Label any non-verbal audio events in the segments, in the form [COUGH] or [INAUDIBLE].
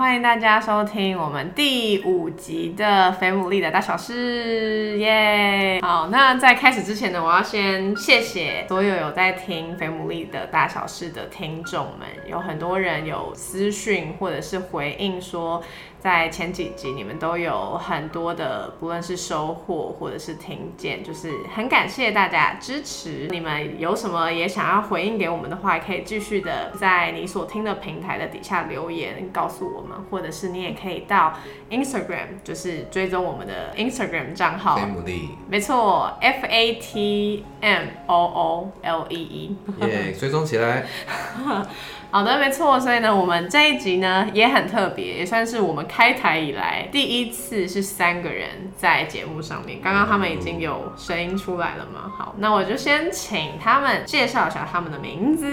欢迎大家收听我们第五集的《肥牡蛎的大小事》耶！好，那在开始之前呢，我要先谢谢所有有在听《肥牡蛎的大小事》的听众们，有很多人有私讯或者是回应说。在前几集，你们都有很多的，不论是收获或者是听见，就是很感谢大家支持。你们有什么也想要回应给我们的话，也可以继续的在你所听的平台的底下留言告诉我们，或者是你也可以到 Instagram，就是追踪我们的 Instagram 账号。飞牡蛎，没错，F A T M O O L E E。耶，追踪起来。[LAUGHS] 好的，没错，所以呢，我们这一集呢也很特别，也算是我们开台以来第一次是三个人在节目上面。刚刚他们已经有声音出来了吗？好，那我就先请他们介绍一下他们的名字。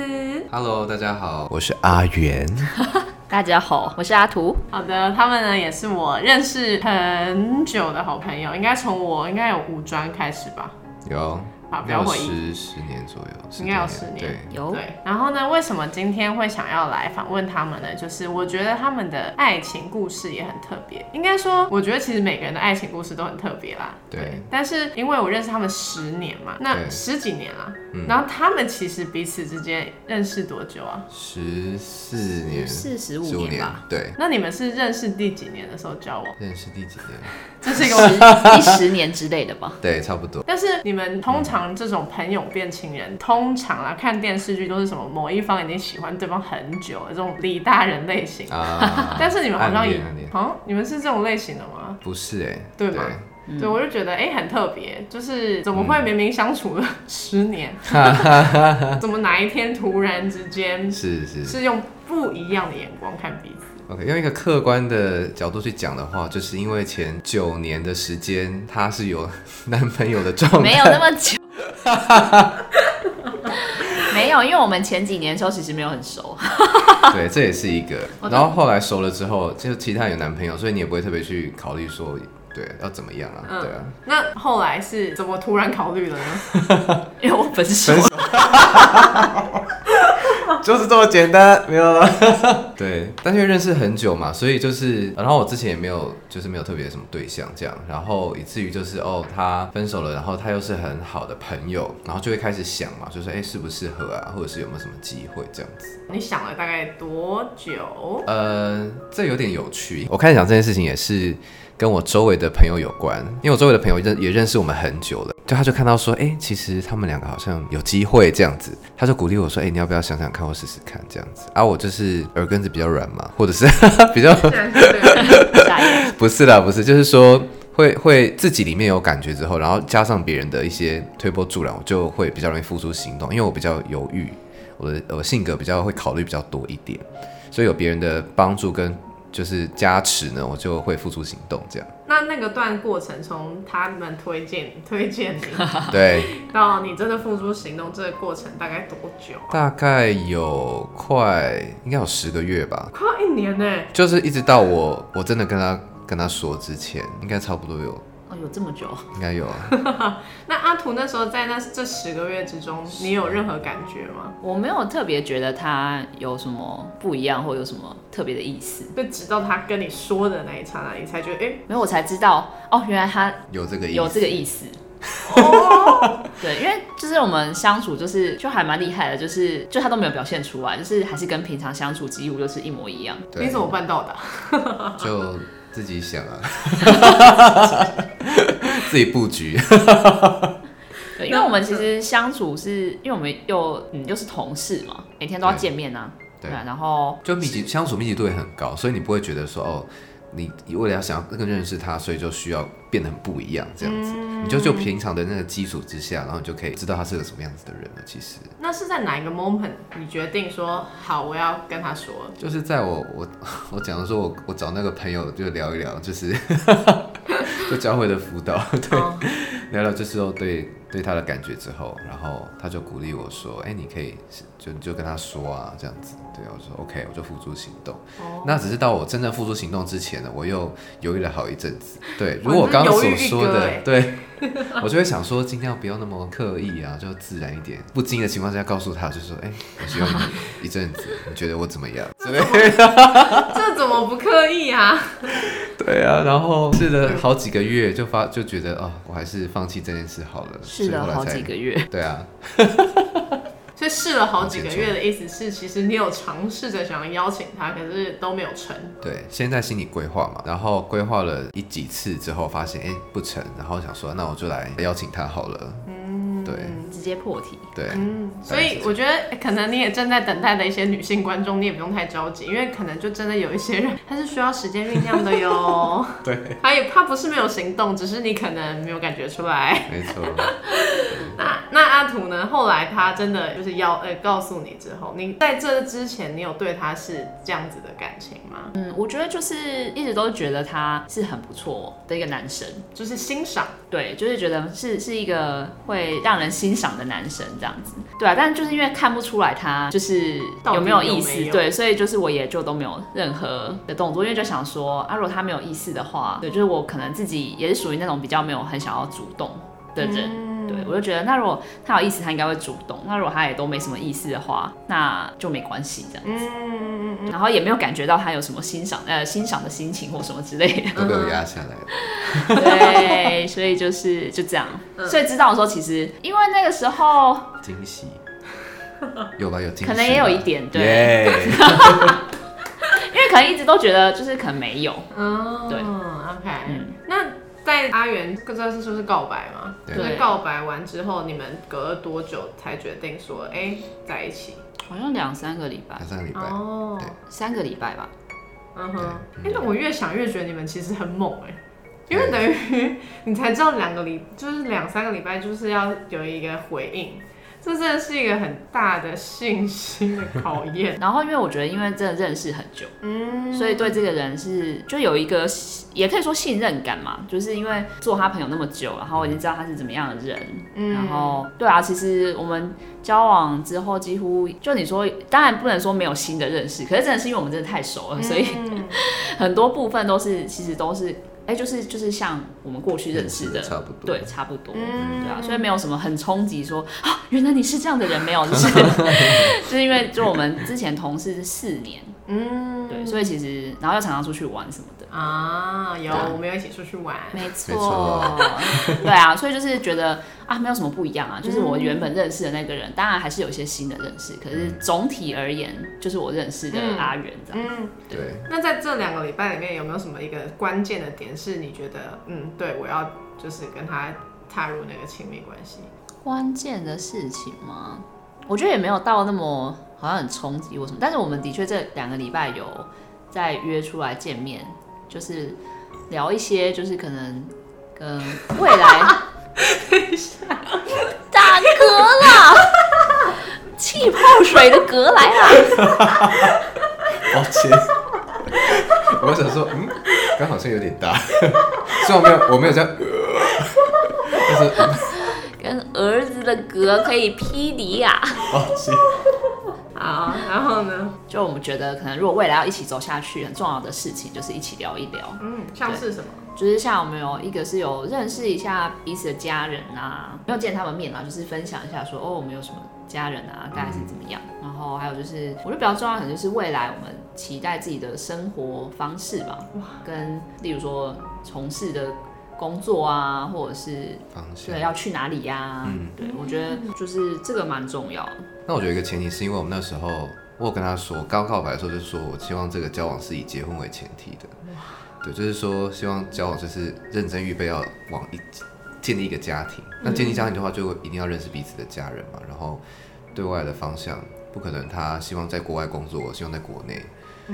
Hello，大家好，我是阿元。[LAUGHS] 大家好，我是阿图。好的，他们呢也是我认识很久的好朋友，应该从我应该有五专开始吧。有。好，不要回忆。十十年左右，应该有十年。对，有。对，然后呢？为什么今天会想要来访问他们呢？就是我觉得他们的爱情故事也很特别。应该说，我觉得其实每个人的爱情故事都很特别啦。对。但是因为我认识他们十年嘛，那十几年了。嗯。然后他们其实彼此之间认识多久啊？十四年，四十五年吧。对。那你们是认识第几年的时候交往？认识第几年？[LAUGHS] 这是一个第十年之类的吧？对，差不多。但是你们通常这种朋友变情人，通常啊看电视剧都是什么某一方已经喜欢对方很久的这种李大人类型啊。[LAUGHS] 但是你们好像也，啊，你们是这种类型的吗？不是哎，对吗？对，我就觉得哎很特别，就是怎么会明明相处了十年，[LAUGHS] 怎么哪一天突然之间是是是用不一样的眼光看彼此？OK，用一个客观的角度去讲的话，就是因为前九年的时间，他是有男朋友的状态，没有那么久，[LAUGHS] 没有，因为我们前几年的时候其实没有很熟，[LAUGHS] 对，这也是一个。然后后来熟了之后，就其他有男朋友，所以你也不会特别去考虑说，对，要怎么样啊？对啊。那后来是怎么突然考虑了呢？[LAUGHS] 因为我分手。就是这么简单，没有了。[LAUGHS] 对，但因为认识很久嘛，所以就是，然后我之前也没有，就是没有特别什么对象这样，然后以至于就是哦，他分手了，然后他又是很好的朋友，然后就会开始想嘛，就是哎，适不适合啊，或者是有没有什么机会这样子。你想了大概多久？呃，这有点有趣。我开始想这件事情也是。跟我周围的朋友有关，因为我周围的朋友认也认识我们很久了，就他就看到说，哎，其实他们两个好像有机会这样子，他就鼓励我说，哎，你要不要想想看，我试试看这样子。而我就是耳根子比较软嘛，或者是 [LAUGHS] 比较不是啦，不是，就是说会会自己里面有感觉之后，然后加上别人的一些推波助澜，我就会比较容易付出行动，因为我比较犹豫，我的我性格比较会考虑比较多一点，所以有别人的帮助跟。就是加持呢，我就会付出行动这样。那那个段过程，从他们推荐 [LAUGHS] 推荐你，[LAUGHS] 对，到你真的付出行动，这个过程大概多久？大概有快，应该有十个月吧。快一年呢？就是一直到我我真的跟他跟他说之前，应该差不多有。有这么久，[LAUGHS] 应该有啊。那阿图那时候在那这十个月之中，你有任何感觉吗？我没有特别觉得他有什么不一样，或有什么特别的意思。就直到他跟你说的那一刹那，你才觉得，哎，没有，我才知道，哦，原来他有这个有这个意思。哦，[LAUGHS] 对，因为就是我们相处，就是就还蛮厉害的，就是就他都没有表现出来，就是还是跟平常相处几乎就是一模一样。你怎么办到的？[LAUGHS] 就。自己想啊，[LAUGHS] 自己布局。对，因为我们其实相处是，因为我们又嗯又是同事嘛，每天都要见面啊。对，然后就密集相处密集度也很高，所以你不会觉得说哦。你为了要想要更认识他，所以就需要变得很不一样，这样子，你就就平常的那个基础之下，然后你就可以知道他是个什么样子的人了。其实，那是在哪一个 moment 你决定说好，我要跟他说？就是在我我我讲的说，我我找那个朋友就聊一聊，就是 [LAUGHS] 就教会的辅导，对，哦聊聊这时候对对他的感觉之后，然后他就鼓励我说：“哎、你可以就就跟他说啊，这样子。”对，我说 OK，我就付诸行动。哦那只是到我真正付诸行动之前呢，我又犹豫了好一阵子。对，如果我刚刚所说的欸，对，[LAUGHS] 我就会想说，尽量不要那么刻意啊，就自然一点。不经意的情况下告诉他，就说：“哎、我希望你一阵子，你觉得我怎么样？”之类的。这怎么不刻意啊？对啊，然后试了好几个月，就发就觉得哦，我还是放弃这件事好了。试了好几个月。对啊，[LAUGHS] 所以试了好几个月的意思是，其实你有尝试着想要邀请他，可是都没有成。对，先在心里规划嘛，然后规划了一几次之后，发现哎不成，然后想说那我就来邀请他好了。嗯，对直接破题。对，嗯，所以我觉得可能你也正在等待的一些女性观众，你也不用太着急，因为可能就真的有一些人他是需要时间酝酿的哟。[LAUGHS] 对，他也他不是没有行动，只是你可能没有感觉出来。没错。[LAUGHS] 那那阿图呢？后来他真的就是要呃告诉你之后，你在这之前，你有对他是这样子的感情吗？嗯，我觉得就是一直都觉得他是很不错的一个男生，就是欣赏，对，就是觉得是是一个会让人欣赏的男生这样子，对啊，但就是因为看不出来他就是有没有意思，对，所以就是我也就都没有任何的动作，因为就想说啊，如果他没有意思的话，对，就是我可能自己也是属于那种比较没有很想要主动的人，嗯对我就觉得那如果他有意思，他应该会主动，那如果他也都没什么意思的话，那就没关系这样。嗯嗯嗯然后也没有感觉到他有什么欣赏呃欣赏的心情或什么之类的，都被我压下来了。对，所以就是就这样。所以知道的时候，其实因为那个时候惊喜，有吧？有惊喜，可能也有一点对。[LAUGHS] 因为可能一直都觉得就是可能没有，嗯，对，OK，、嗯。那在阿元，不知道是说是告白吗？对。就是告白完之后，你们隔了多久才决定说，哎、在一起？好像两三个礼拜。两，三个礼拜，哦，对。三个礼拜吧。嗯哼，对。哎、那我越想越觉得你们其实很猛哎、因为等于 [LAUGHS] 你才知道两个礼，就是两三个礼拜，就是要有一个回应，这真的是一个很大的信心的考验。[LAUGHS] 然后因为我觉得，因为真的认识很久，嗯，所以对这个人是就有一个也可以说信任感嘛，就是因为做他朋友那么久，然后我已经知道他是怎么样的人，嗯。然后对啊，其实我们交往之后几乎就你说，当然不能说没有新的认识，可是真的是因为我们真的太熟了，所以嗯。[LAUGHS] 很多部分都是其实都是哎、就是就是像我们过去认识的，差不多。对，差不多，嗯对啊，所以没有什么很冲击说啊，原来你是这样的人，没有，就是 [LAUGHS] 就是因为就我们之前同事是四年，嗯，对，所以其实然后又常常出去玩什么的。啊，有我们有一起出去玩，没错对啊，所以就是觉得啊，没有什么不一样啊，就是我原本认识的那个人，当然还是有一些新的认识，可是总体而言，就是我认识的嗯阿元这样。嗯，对，那在这两个礼拜里面，有没有什么一个关键的点是你觉得，嗯，对我要就是跟他踏入那个亲密关系？关键的事情吗？我觉得也没有到那么好像很冲击或什么，但是我们的确这两个礼拜有在约出来见面，就是聊一些就是可能跟未来。[LAUGHS] 打嗝了！[LAUGHS] 气泡水的嗝来了！[LAUGHS] 抱歉。我想说，嗯，刚好像有点大，虽然我没有，我没有这样，但是嗯跟儿子的嗝可以匹敌呀、抱歉。好，然后呢？就我们觉得，可能如果未来要一起走下去，很重要的事情就是一起聊一聊。嗯，像是什么？就是像我们有一个是有认识一下彼此的家人啊，没有见他们面啊，就是分享一下说哦，我们有什么家人啊，大概是怎么样。然后还有就是，我觉得比较重要的可能就是未来我们期待自己的生活方式吧，跟例如说从事的工作啊，或者是方向对。要去哪里呀、嗯对我觉得就是这个蛮重要的。那我觉得一个前提是因为我们那时候，我有跟他说，刚告白的时候就说我希望这个交往是以结婚为前提的，对，就是说希望交往就是认真预备要往一建立一个家庭。那建立家庭的话，就一定要认识彼此的家人嘛，然后对外的方向不可能他希望在国外工作，我希望在国内，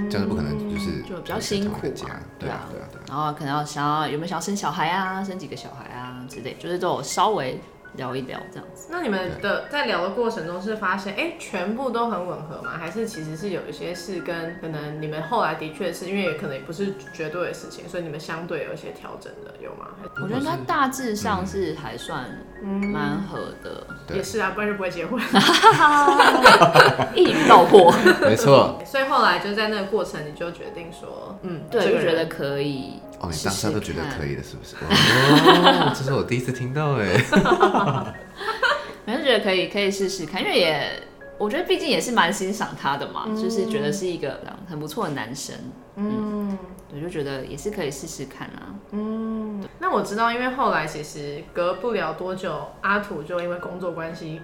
这样子不可能，就是就比较辛苦嘛对啊对啊，对啊，对啊。然后可能要想要有没有想要生小孩啊，生几个小孩啊之类，就是都有稍微聊一聊这样子。那你们的在聊的过程中是发现，哎、全部都很吻合吗？还是其实是有一些是跟可能你们后来的确是因为也可能也不是绝对的事情，所以你们相对有一些调整的，有吗？还我觉得应该大致上是还算蛮合的，对也是啊，不然就不会结婚。[LAUGHS] 一语道破。没错。所以后来就在那个过程，你就决定说，嗯，对，就觉得可以哦，你试当下都觉得可以了，是不是？哦，这是我第一次听到哎。[LAUGHS] [LAUGHS] 反正觉得可以，可以试试看，因为也我觉得毕竟也是蛮欣赏他的嘛，就是觉得是一个很不错的男生，嗯，我就觉得也是可以试试看啊。嗯。那我知道，因为后来其实隔不了多久，阿土就因为工作关系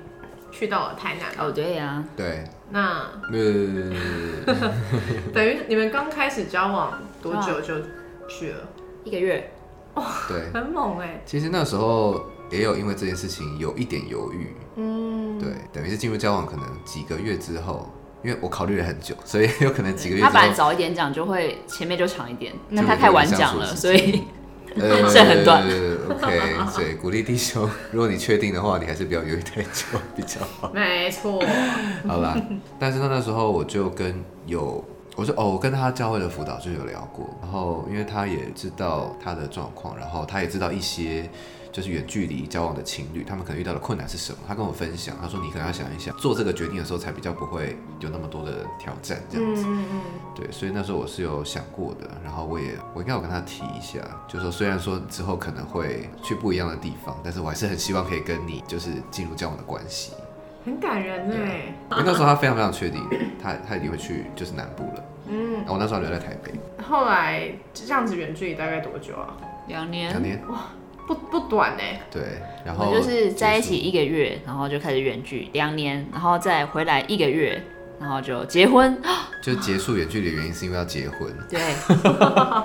去到了台南。哦，对呀、对，那呃，[LAUGHS] [LAUGHS] 等于你们刚开始交往多久就去了？一个月，哇对，很猛哎、其实那时候也有因为这件事情有一点犹豫，嗯，对，等于是进入交往可能几个月之后，因为我考虑了很久，所以有可能几个月他本来早一点讲，就会前面就长一点，那他太晚有讲了，所以呃这 [LAUGHS] 很短。OK，所以鼓励弟兄，如果你确定的话，你还是不要犹豫太久比较好。没错，好啦，但是那那时候我就跟有，我说哦，我跟他教会的辅导就有聊过，然后因为他也知道他的状况，然后他也知道一些就是远距离交往的情侣，他们可能遇到的困难是什么，他跟我分享，他说你可能要想一想，做这个决定的时候才比较不会有那么多的挑战这样子。嗯嗯对，所以那时候我是有想过的，然后我也我应该有跟他提一下，就说虽然说之后可能会去不一样的地方，但是我还是很希望可以跟你就是进入交往的关系。很感人哎、因为那时候他非常非常确定，他他一定会去就是南部了。嗯，然后我那时候留在台北后来这样子远距离大概多久啊？两年两，年，不不短呢、对，然后就是在一起一个月，然后就开始远距两年，然后再回来一个月，然后就结婚。[GASPS] 就结束远距离的原因是因为要结婚。对，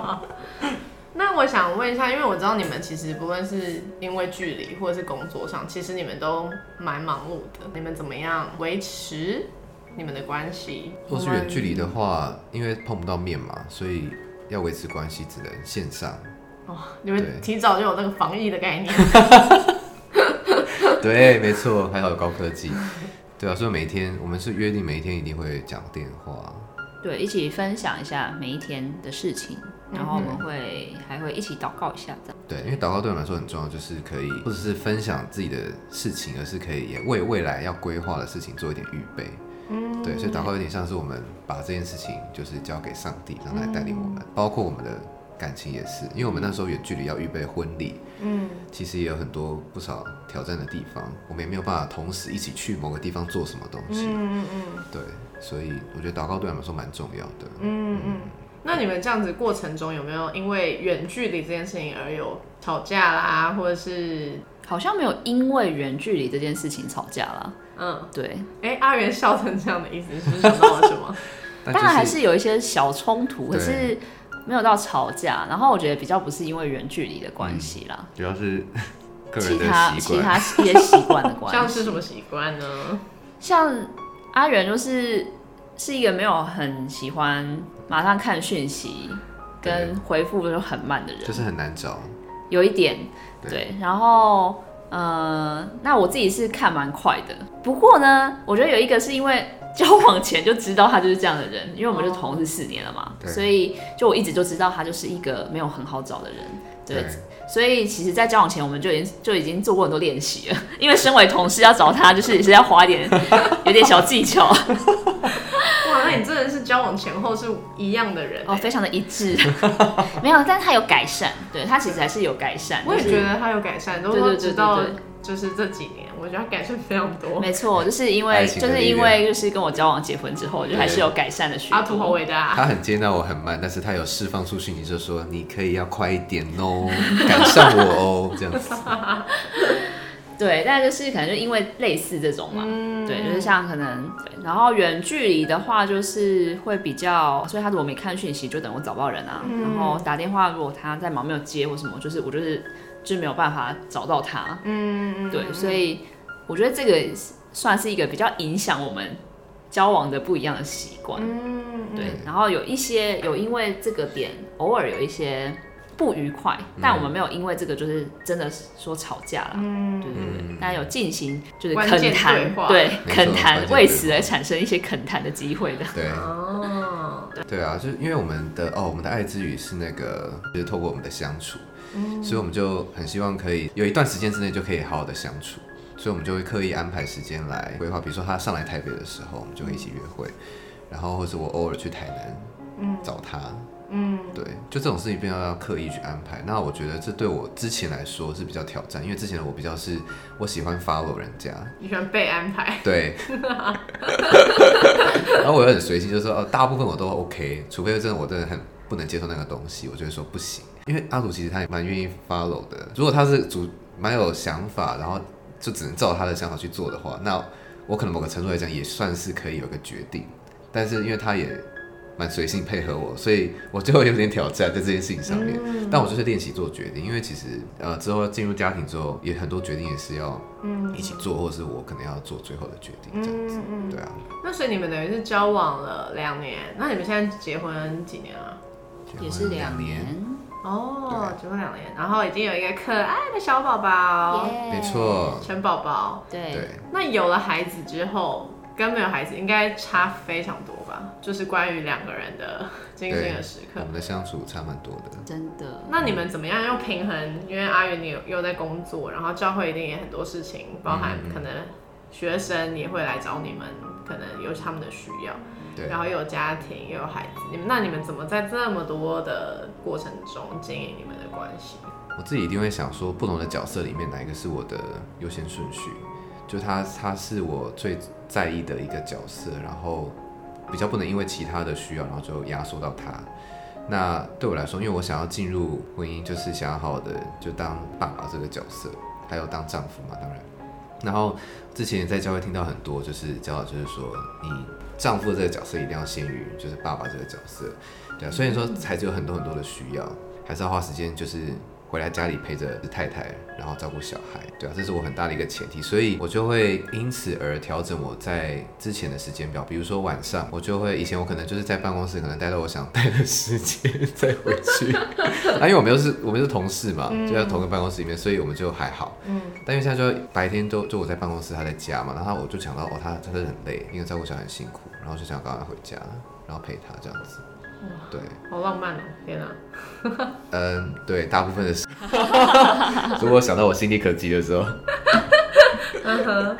[LAUGHS] 那我想问一下，因为我知道你们其实不论是因为距离或者是工作上，其实你们都蛮忙碌的。你们怎么样维持你们的关系？若是远距离的话，因为碰不到面嘛，所以要维持关系只能线上。哦，你们提早就有那个防疫的概念。对，[LAUGHS] 没错，还好有高科技。对啊，所以每一天我们是约定每一天一定会讲电话。对，一起分享一下每一天的事情，然后我们会还会一起祷告一下，这样。对，因为祷告对我们来说很重要，就是可以不只是分享自己的事情，而是可以也为未来要规划的事情做一点预备。嗯，对，所以祷告有点像是我们把这件事情就是交给上帝，让他来带领我们，包括我们的感情也是，因为我们那时候远距离要预备婚礼，嗯，其实也有很多不少挑战的地方，我们也没有办法同时一起去某个地方做什么东西。嗯嗯对，所以我觉得祷告对我们来说蛮重要的。嗯嗯。那你们这样子过程中有没有因为远距离这件事情而有吵架啦，或者是好像没有因为远距离这件事情吵架啦。嗯，对，哎、阿元笑成这样的意思是不是想到了什么？[LAUGHS] 但当然还是有一些小冲突，可是没有到吵架。然后我觉得比较不是因为远距离的关系啦，主要是个人其的习他其。他一些习惯的关系。像是什么习惯呢？像阿元就是是一个没有很喜欢马上看讯息跟回复就很慢的人，就是很难找，有一点对对。然后呃，那我自己是看蛮快的，不过呢，我觉得有一个是因为。交往前就知道他就是这样的人，因为我们就同事四年了嘛，对所以就我一直就知道他就是一个没有很好找的人，对，对所以其实，在交往前我们就已经就已经做过很多练习了。[LAUGHS] 因为身为同事要找他，就是也是要花一点 [LAUGHS] 有点小技巧 [LAUGHS] 哇，那你真的是交往前后是一样的人、欸、哦，非常的一致。没有，但是他有改善，对他其实还是有改善。我也觉得他有改善，都对对对对说直到对就是这几年，我觉得他改善非常多。没错，就是因为就是因为就是跟我交往结婚之后，就还是有改善的许阿土好。伟大，他很接纳我很慢，但是他有释放出讯息，就说你可以要快一点哦，赶上我哦，这样子。[LAUGHS] 对，但就是可能就因为类似这种嘛，嗯对，就是像可能，对然后远距离的话，就是会比较，所以他如果没看讯息，就等我找不到人啊。嗯然后打电话，如果他在忙没有接或什么，就是我就是就没有办法找到他。嗯嗯，对，所以我觉得这个算是一个比较影响我们交往的不一样的习惯。嗯，对，然后有一些有因为这个点，偶尔有一些不愉快，但我们没有因为这个就是真的说吵架了，嗯。对对对，大家有进行就是恳谈对，恳谈为此而产生一些恳谈的机会的。对。哦，对啊，就是因为我们的哦，我们的爱之语是那个，就是透过我们的相处，所以我们就很希望可以有一段时间之内就可以好好的相处，所以我们就会刻意安排时间来规划，比如说他上来台北的时候，我们就会一起约会，然后或者我偶尔去台南找他，嗯，对，就这种事情必要要刻意去安排。那我觉得这对我之前来说是比较挑战，因为之前的我比较是我喜欢 follow 人家，你喜欢被安排，对，[LAUGHS] 然后我又很随性，就是说哦，大部分我都 OK，除非真的我真的很不能接受那个东西，我就会说不行。因为阿祖其实他也蛮愿意 follow 的，如果他是主蛮有想法，然后就只能照他的想法去做的话，那我可能某个程度来讲也算是可以有个决定。但是因为他也蛮随性配合我，所以我最后有点挑战在这件事情上面。但我就是练习做决定，因为其实呃之后进入家庭之后，也很多决定也是要一起做，或者是我可能要做最后的决定这样子。对啊，那所以你们等于是交往了两年，那你们现在结婚几年了？也是两，年，哦，结婚两年，然后已经有一个可爱的小宝宝，耶没，错，陈宝宝。对对。那有了孩子之后，跟没有孩子应该差非常多吧？就是关于两个人的精心的时刻我。们的相处差蛮多的。真的。那你们怎么样用平衡？因为阿云你有又在工作，然后教会一定也很多事情，包含可能学生也会来找你们，可能有他们的需要，对然后又有家庭又有孩子，你们那你们怎么在这么多的过程中经营你们的关系？我自己一定会想说，不同的角色里面哪一个是我的优先顺序？就他，他是我最在意的一个角色，然后比较不能因为其他的需要，然后就压缩到他。那对我来说，因为我想要进入婚姻，就是想要好好的就当爸爸这个角色，还有当丈夫嘛，当然。然后之前也在教会听到很多，就是教导就是说，你丈夫这个角色一定要先于就是爸爸这个角色，对啊。所以说孩子有很多很多的需要，还是要花时间就是回来家里陪着太太，然后照顾小孩，对啊，这是我很大的一个前提，所以我就会因此而调整我在之前的时间表，比如说晚上，我就会以前我可能就是在办公室，可能待到我想待的时间再回去，[LAUGHS] 那因为我们又是我们是同事嘛，就在同个办公室里面，所以我们就还好，嗯，但因为现在就白天都就我在办公室，他在家嘛，然后我就想到哦，他真的很累，因为照顾小孩很辛苦，然后就想赶快回家，然后陪他这样子，对。好浪漫哦！天哪，嗯，对，大部分的时 [LAUGHS] 如果想到我心里可及的时候，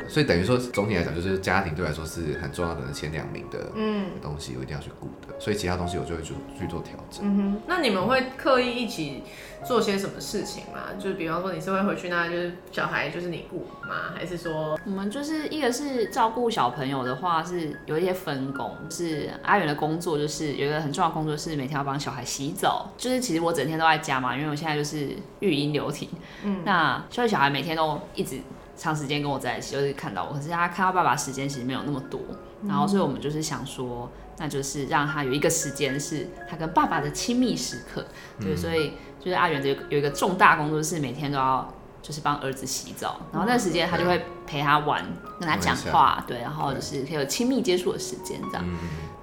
所以等于说总体来讲，就是家庭对我来说是很重要的前两名的嗯东西，我一定要去顾的，所以其他东西我就会去去做调整。嗯哼，那你们会刻意一起做些什么事情吗？就是比方说你是会回去那，就是小孩就是你顾吗？还是说我们就是一个是照顾小朋友的话，是有一些分工。是阿远的工作，就是有一个很重要的工作是每天要帮小孩洗澡。就是其实我整天都在家嘛，因为我现在就是育婴流停。嗯，那所以小孩每天都一直长时间跟我在一起，就是看到我。可是他看到爸爸时间其实没有那么多，然后所以我们就是想说，那就是让他有一个时间是他跟爸爸的亲密时刻。对，所以就是阿远的有一个重大工作是每天都要。就是帮儿子洗澡，然后那时间他就会陪他玩，跟他讲话，对，然后就是可以有亲密接触的时间这样。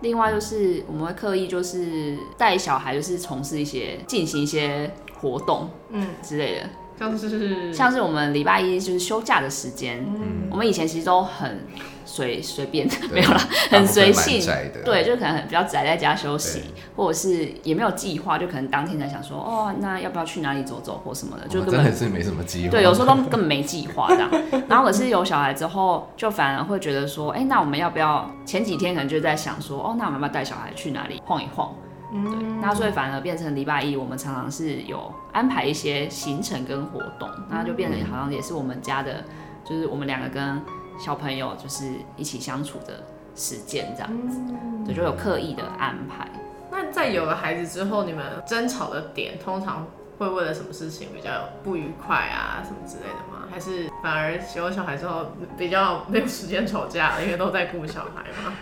另外就是我们会刻意就是带小孩，就是从事一些进行一些活动，嗯之类的，像是像是我们礼拜一就是休假的时间，嗯我们以前其实都很随随便，没有啦，很随性，对，就可能很比较宅在家休息，或者是也没有计划，就可能当天才想说，哦，那要不要去哪里走走或什么的，就根本是没什么计划，对，有时候都根本没计划这样。[LAUGHS] 然后可是有小孩之后，就反而会觉得说，哎，那我们要不要？前几天可能就在想说，哦，那我们要不要带小孩去哪里晃一晃？对，那所以反而变成礼拜一，我们常常是有安排一些行程跟活动，那就变成好像也是我们家的，就是我们两个跟小朋友就是一起相处的时间这样子，对，就有刻意的安排。那在有了孩子之后，你们争吵的点通常会为了什么事情比较不愉快啊，什么之类的吗？还是反而有了小孩之后比较没有时间吵架了，因为都在顾小孩嘛？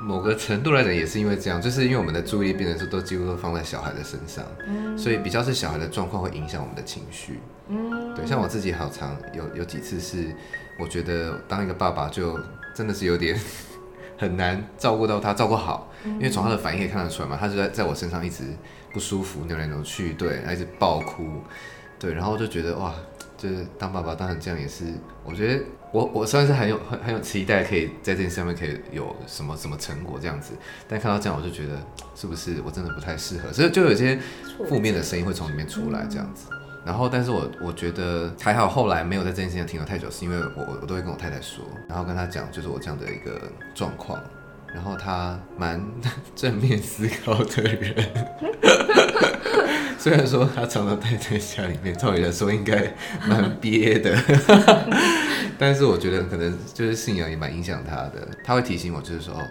某个程度来讲，也是因为这样，就是因为我们的注意力变得是都几乎都放在小孩的身上，所以比较是小孩的状况会影响我们的情绪。嗯，对，像我自己好长有有几次是，我觉得当一个爸爸就真的是有点很难照顾到他，照顾好，因为从他的反应可以看得出来嘛，他就在在我身上一直不舒服，扭来扭去，对，他一直爆哭，对，然后就觉得哇，就是当爸爸当然这样也是，我觉得我我虽然是很有很很有期待，可以在这件事上面可以有什么什么成果这样子，但看到这样我就觉得是不是我真的不太适合，所以就有些负面的声音会从里面出来这样子。然后，但是我我觉得还好，后来没有在这件事情上停留太久，是因为我我我都会跟我太太说，然后跟她讲就是我这样的一个状况，然后她蛮 [LAUGHS] 正面思考的人，[LAUGHS] 虽然说她常常待在家里面，照理来说应该蛮憋的，[LAUGHS] 但是我觉得可能就是信仰也蛮影响他的，他会提醒我，就是说哦，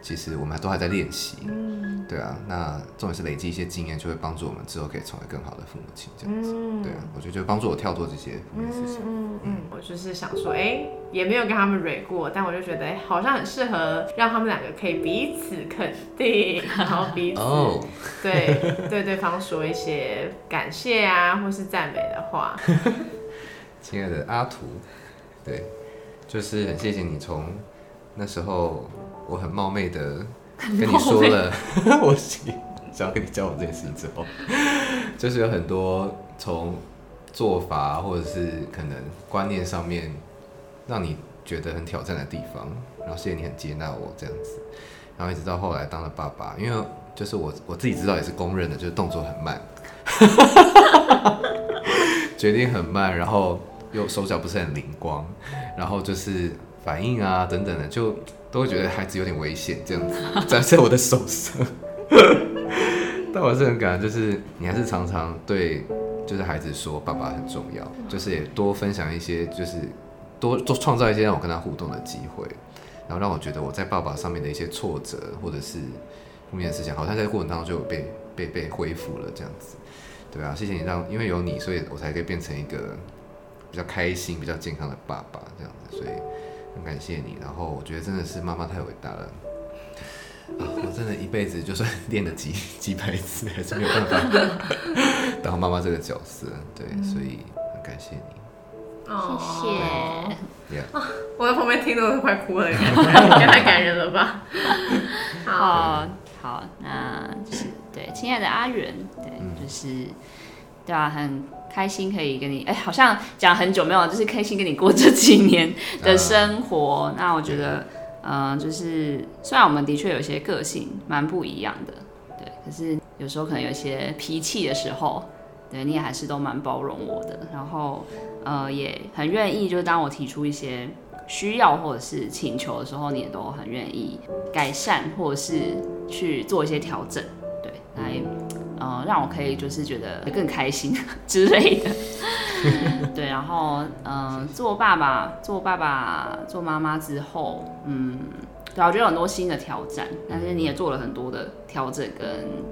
其实我们都还在练习，嗯。对啊，那重点是累积一些经验，就会帮助我们之后可以成为更好的父母亲，这样子，对啊，我觉得就帮助我跳脱这些负面思想。嗯嗯，我就是想说，哎、也没有跟他们蕊过，但我就觉得，哎、好像很适合让他们两个可以彼此肯定，然后彼此、[LAUGHS] 哦，对对对方说一些感谢啊，或是赞美的话。[LAUGHS] 亲爱的阿图，对，就是很谢谢你从那时候我很冒昧的跟你说了 [LAUGHS] 我想要跟你交往这件事情之后，就是有很多从做法或者是可能观念上面让你觉得很挑战的地方，然后谢谢你很接纳我这样子，然后一直到后来当了爸爸，因为就是我我自己知道也是公认的，就是动作很慢，[LAUGHS] 决定很慢，然后又手脚不是很灵光，然后就是反应啊等等的，就都会觉得孩子有点危险这样子，[LAUGHS] 在在我的手上。但我是很感恩，就是你还是常常对就是孩子说爸爸很重要，就是也多分享一些，就是多多创造一些让我跟他互动的机会，然后让我觉得我在爸爸上面的一些挫折或者是负面的思想，好像在过程当中就有被被被恢复了这样子。对啊，谢谢你让，因为有你，所以我才可以变成一个比较开心、比较健康的爸爸这样子，所以很感谢你。然后我觉得真的是妈妈太伟大了。啊，我真的一辈子就算练了几几百次，还是没有办法 [LAUGHS] 当妈妈这个角色。对，所以很感谢你。哦谢谢。Yeah，我在旁边听都快哭了，[LAUGHS] 太感人了吧？好，哦，好，那就是对，亲爱的阿元，对，嗯就是对啊，很开心可以跟你，哎、好像讲很久没有，就是开心跟你过这几年的生活。那我觉得，嗯、就是虽然我们的确有一些个性蛮不一样的，对，可是有时候可能有一些脾气的时候，对你也还是都蛮包容我的，然后呃也很愿意，就是当我提出一些需要或者是请求的时候，你也都很愿意改善或者是去做一些调整，对，来呃让我可以就是觉得更开心 [LAUGHS] 之类的。[LAUGHS] 对，然后嗯、呃做爸爸、做爸爸、做妈妈之后，嗯，对啊，我觉得有很多新的挑战，但是你也做了很多的调整跟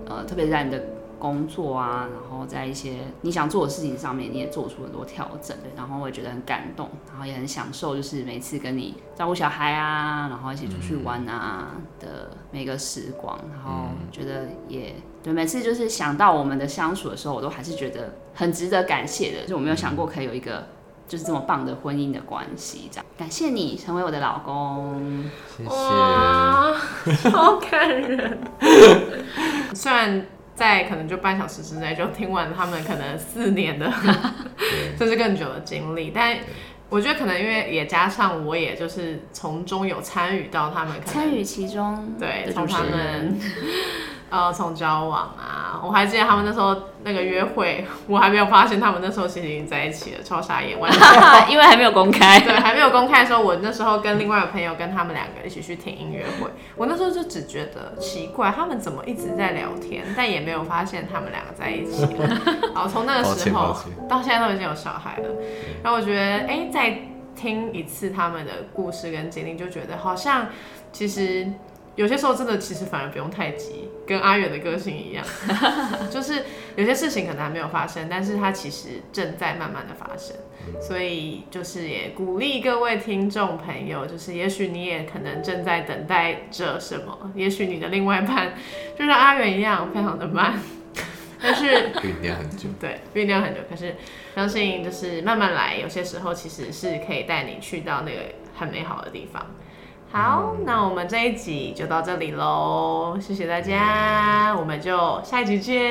呃，特别是在你的工作啊，然后在一些你想做的事情上面，你也做出很多调整，对，然后我也觉得很感动，然后也很享受，就是每次跟你照顾小孩啊，然后一起出去玩啊的每个时光，然后觉得也对，每次就是想到我们的相处的时候，我都还是觉得很值得感谢的，就我没有想过可以有一个。就是这么棒的婚姻的关系，这样感谢你成为我的老公。谢谢。哇，好感人。[LAUGHS] 虽然在可能就半小时之内就听完他们可能四年的 [LAUGHS] 甚至更久的经历，但我觉得可能因为也加上我也就是从中有参与到他们可能参与其中对，的从他们 [LAUGHS] 呃从交往啊，我还记得他们那时候那个约会，[LAUGHS] 我还没有发现他们那时候其实已经在一起了，超傻眼，完全 [LAUGHS] 因为还没有公开。对，[LAUGHS] 还没有公开的时候，我那时候跟另外一个朋友跟他们两个一起去听音乐会，我那时候就只觉得奇怪，他们怎么一直在聊天，但也没有发现他们两个在一起了。然后从那个抱时候到现在都已经有小孩了，然后我觉得，哎、再听一次他们的故事跟经历，就觉得好像其实。有些时候真的其实反而不用太急，跟阿远的个性一样，[LAUGHS] 就是有些事情可能还没有发生，但是它其实正在慢慢的发生。所以就是也鼓励各位听众朋友，就是也许你也可能正在等待着什么，也许你的另外一半就像阿远一样非常的慢，[LAUGHS] 但是酝酿很久。对酝酿很久，可是相信就是慢慢来，有些时候其实是可以带你去到那个很美好的地方。好，那我们这一集就到这里喽，谢谢大家，我们就下一集见，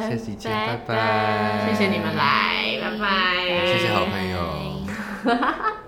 下集见，拜拜拜。谢谢你们来，拜拜，谢谢好朋友。[LAUGHS]